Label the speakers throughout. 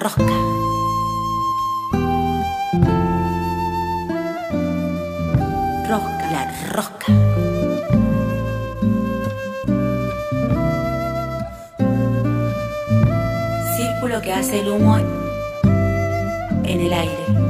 Speaker 1: rosca. Rosca, la rosca. Círculo que hace el humo en el aire.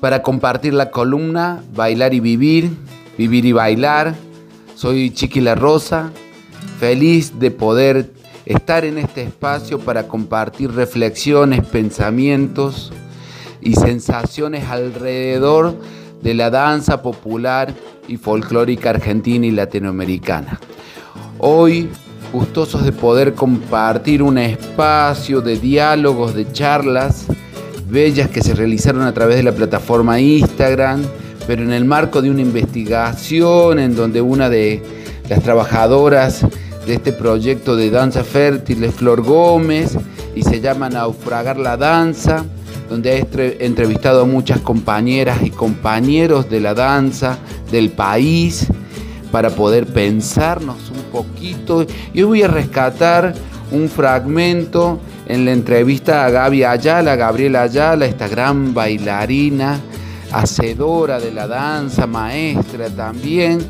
Speaker 2: para compartir la columna Bailar y Vivir, Vivir y Bailar. Soy Chiqui La Rosa, feliz de poder estar en este espacio para compartir reflexiones, pensamientos y sensaciones alrededor de la danza popular y folclórica argentina y latinoamericana. Hoy gustosos de poder compartir un espacio de diálogos, de charlas bellas que se realizaron a través de la plataforma Instagram, pero en el marco de una investigación en donde una de las trabajadoras de este proyecto de danza fértil es Flor Gómez y se llama Naufragar la Danza, donde ha entrevistado a muchas compañeras y compañeros de la danza del país para poder pensarnos un poquito. Y hoy voy a rescatar un fragmento en la entrevista a Gaby Ayala, Gabriela Ayala, esta gran bailarina, hacedora de la danza, maestra también,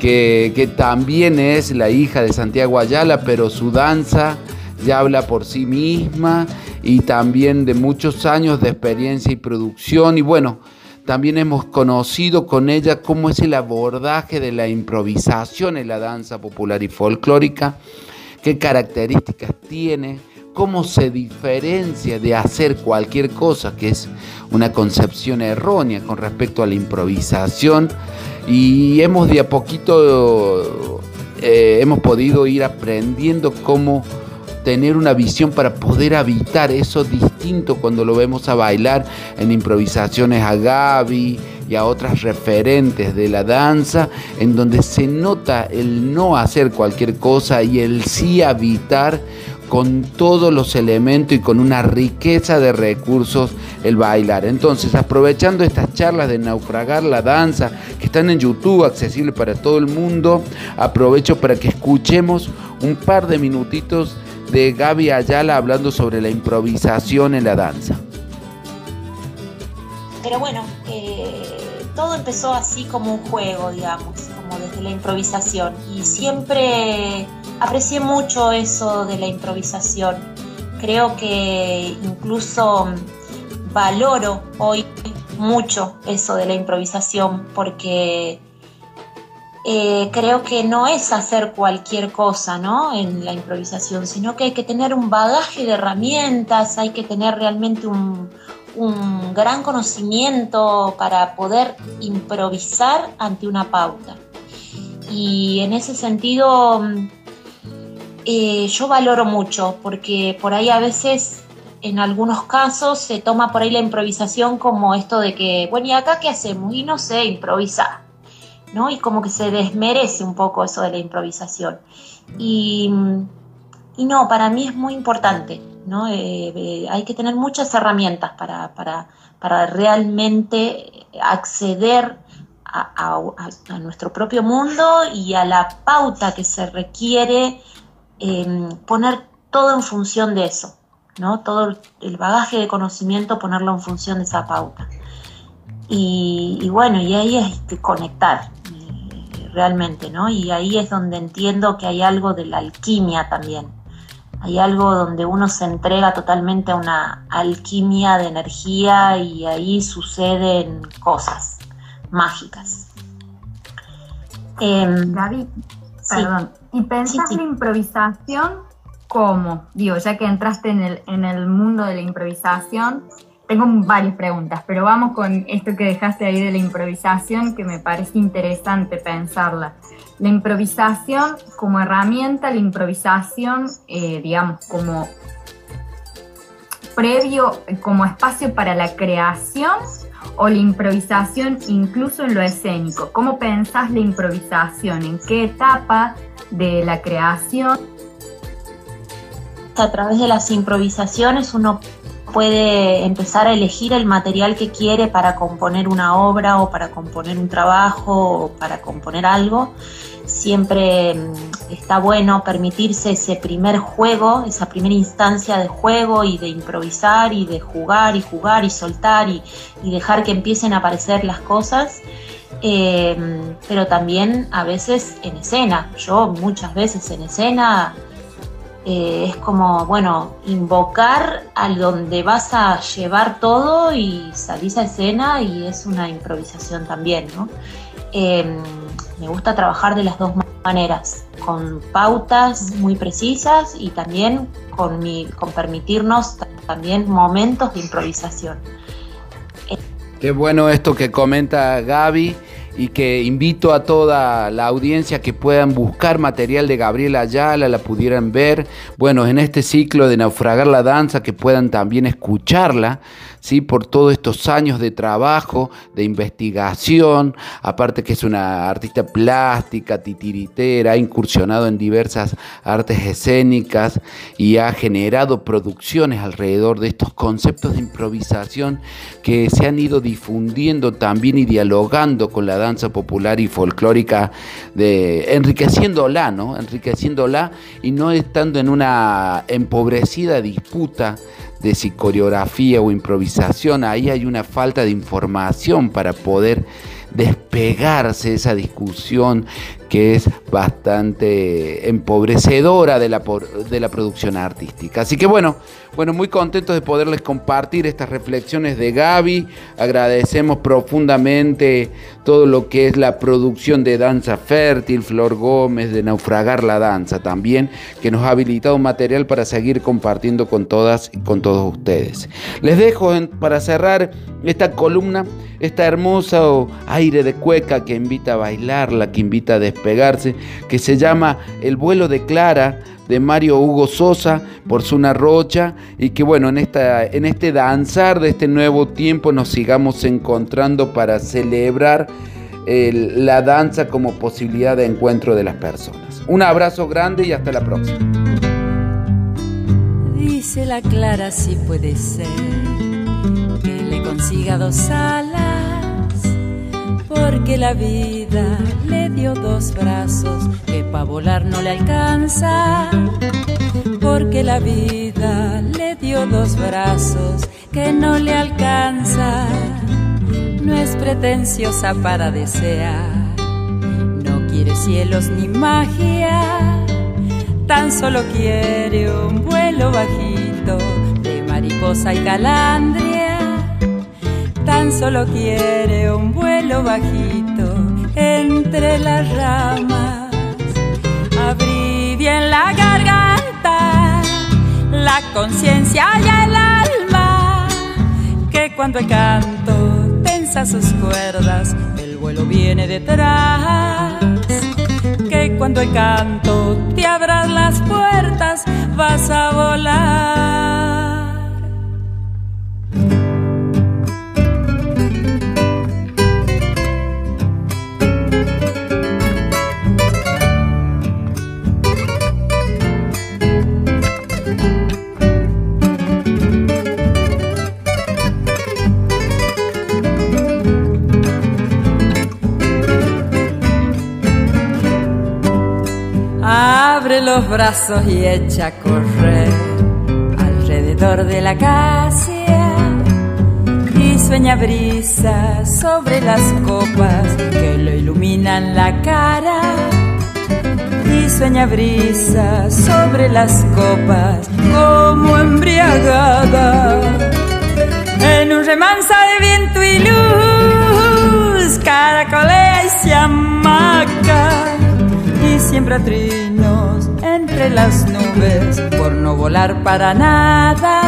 Speaker 2: que, que también es la hija de Santiago Ayala, pero su danza ya habla por sí misma y también de muchos años de experiencia y producción. Y bueno, también hemos conocido con ella cómo es el abordaje de la improvisación en la danza popular y folclórica, qué características tiene, cómo se diferencia de hacer cualquier cosa, que es una concepción errónea con respecto a la improvisación. Y hemos de a poquito, eh, hemos podido ir aprendiendo cómo tener una visión para poder habitar eso distinto cuando lo vemos a bailar en improvisaciones a Gaby y a otras referentes de la danza, en donde se nota el no hacer cualquier cosa y el sí habitar con todos los elementos y con una riqueza de recursos el bailar. Entonces, aprovechando estas charlas de naufragar la danza que están en YouTube, accesibles para todo el mundo, aprovecho para que escuchemos un par de minutitos de Gaby Ayala hablando sobre la improvisación en la danza.
Speaker 3: Pero bueno, eh, todo empezó así como un juego, digamos, como desde la improvisación. Y siempre aprecié mucho eso de la improvisación. Creo que incluso valoro hoy mucho eso de la improvisación porque eh, creo que no es hacer cualquier cosa ¿no? en la improvisación, sino que hay que tener un bagaje de herramientas, hay que tener realmente un, gran conocimiento para poder improvisar ante una pauta. Y en ese sentido eh, yo valoro mucho, porque por ahí a veces en algunos casos se toma por ahí la improvisación como esto de que, bueno, ¿y acá qué hacemos? Y no sé, improvisar y como que se desmerece un poco eso de la improvisación. Y, no, para mí es muy importante, ¿no? Eh, eh, hay que tener muchas herramientas para, para, realmente acceder a, nuestro propio mundo y a la pauta que se requiere em, poner todo en función de eso, ¿no? Todo el bagaje de conocimiento ponerlo en función de esa pauta. Y, bueno, y ahí es que conectar, realmente, ¿no? Y ahí es donde entiendo que hay algo de la alquimia también. Hay algo donde uno se entrega totalmente a una alquimia de energía y ahí suceden cosas mágicas.
Speaker 4: Eh, Gaby, Perdón. ¿Y pensás la improvisación cómo? Digo, ya que entraste en el, en el mundo de la improvisación, tengo varias preguntas, pero vamos con esto que dejaste ahí de la improvisación, que me parece interesante pensarla. La improvisación como herramienta, la improvisación, eh, digamos, como previo, como espacio para la creación o la improvisación incluso en lo escénico. ¿Cómo pensás la improvisación? ¿En qué etapa de la creación?
Speaker 3: A través de las improvisaciones uno puede empezar a elegir el material que quiere para componer una obra o para componer un trabajo o para componer algo. Siempre mm, está bueno permitirse ese primer juego, esa primera instancia de juego y de improvisar y de jugar y jugar y soltar y, dejar que empiecen a aparecer las cosas. Eh, pero también a veces en escena. Yo muchas veces en escena eh, es como, bueno, invocar a donde vas a llevar todo y salís a escena y es una improvisación también, ¿no? Em, me gusta trabajar de las dos maneras, con pautas muy precisas y también con, mi, con permitirnos también momentos de improvisación.
Speaker 2: Qué bueno esto que comenta Gaby y que invito a toda la audiencia que puedan buscar material de Gabriela Ayala, la pudieran ver, bueno, en este ciclo de Naufragar la Danza, que puedan también escucharla, ¿sí? por todos estos años de trabajo, de investigación, aparte que es una artista plástica, titiritera, ha incursionado en diversas artes escénicas y ha generado producciones alrededor de estos conceptos de improvisación que se han ido difundiendo también y dialogando con la danza popular y folclórica, de, enriqueciéndola, ¿no? Enriqueciéndola y no estando en una empobrecida disputa de si coreografía o improvisación, ahí hay una falta de información para poder despegarse de esa discusión que es bastante empobrecedora de la, de la producción artística. Así que bueno, bueno, muy contentos de poderles compartir estas reflexiones de Gaby. Agradecemos profundamente todo lo que es la producción de Danza Fértil, Flor Gómez, de Naufragar la Danza también, que nos ha habilitado material para seguir compartiendo con todas y con todos ustedes. Les dejo para cerrar esta columna, esta hermosa aire de cueca que invita a bailarla, que invita a despegarse, que se llama El vuelo de Clara de Mario Hugo Sosa por Zuna Rocha y que bueno, en, esta, en este danzar de este nuevo tiempo nos sigamos encontrando para celebrar la danza como posibilidad de encuentro de las personas. Un abrazo grande y hasta la próxima.
Speaker 1: Dice la Clara si puede ser que le consiga dos alas, porque la vida le dio dos brazos que para volar no le alcanza, porque la vida le dio dos brazos que no le alcanza. No es pretenciosa para desear, no quiere cielos ni magia, tan solo quiere un vuelo bajito de mariposa y calandria, tan solo quiere un vuelo bajito entre las ramas, abrir bien la garganta, la conciencia y el alma, que cuando el canto a sus cuerdas, el vuelo viene detrás. Que cuando el canto te abras las puertas, vas a volar. Los brazos y echa a correr alrededor de la acacia y sueña brisa sobre las copas que le iluminan la cara. Y sueña brisa sobre las copas como embriagada. En un remansa de viento y luz caracolea y se amaca siembra trinos entre las nubes por no volar para nada.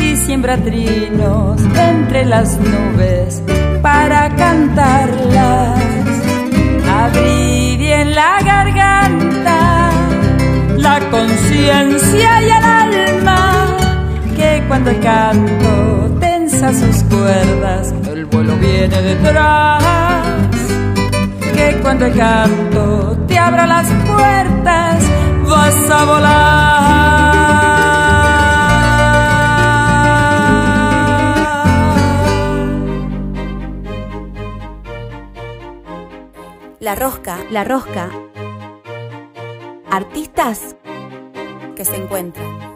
Speaker 1: Y siembra trinos entre las nubes para cantarlas. Abrí bien la garganta, la conciencia y el alma, que cuando el canto tensa sus cuerdas, el vuelo viene detrás que cuando el canto te abra las puertas vas a volar.
Speaker 5: La rosca, la rosca. Artistas que se encuentran.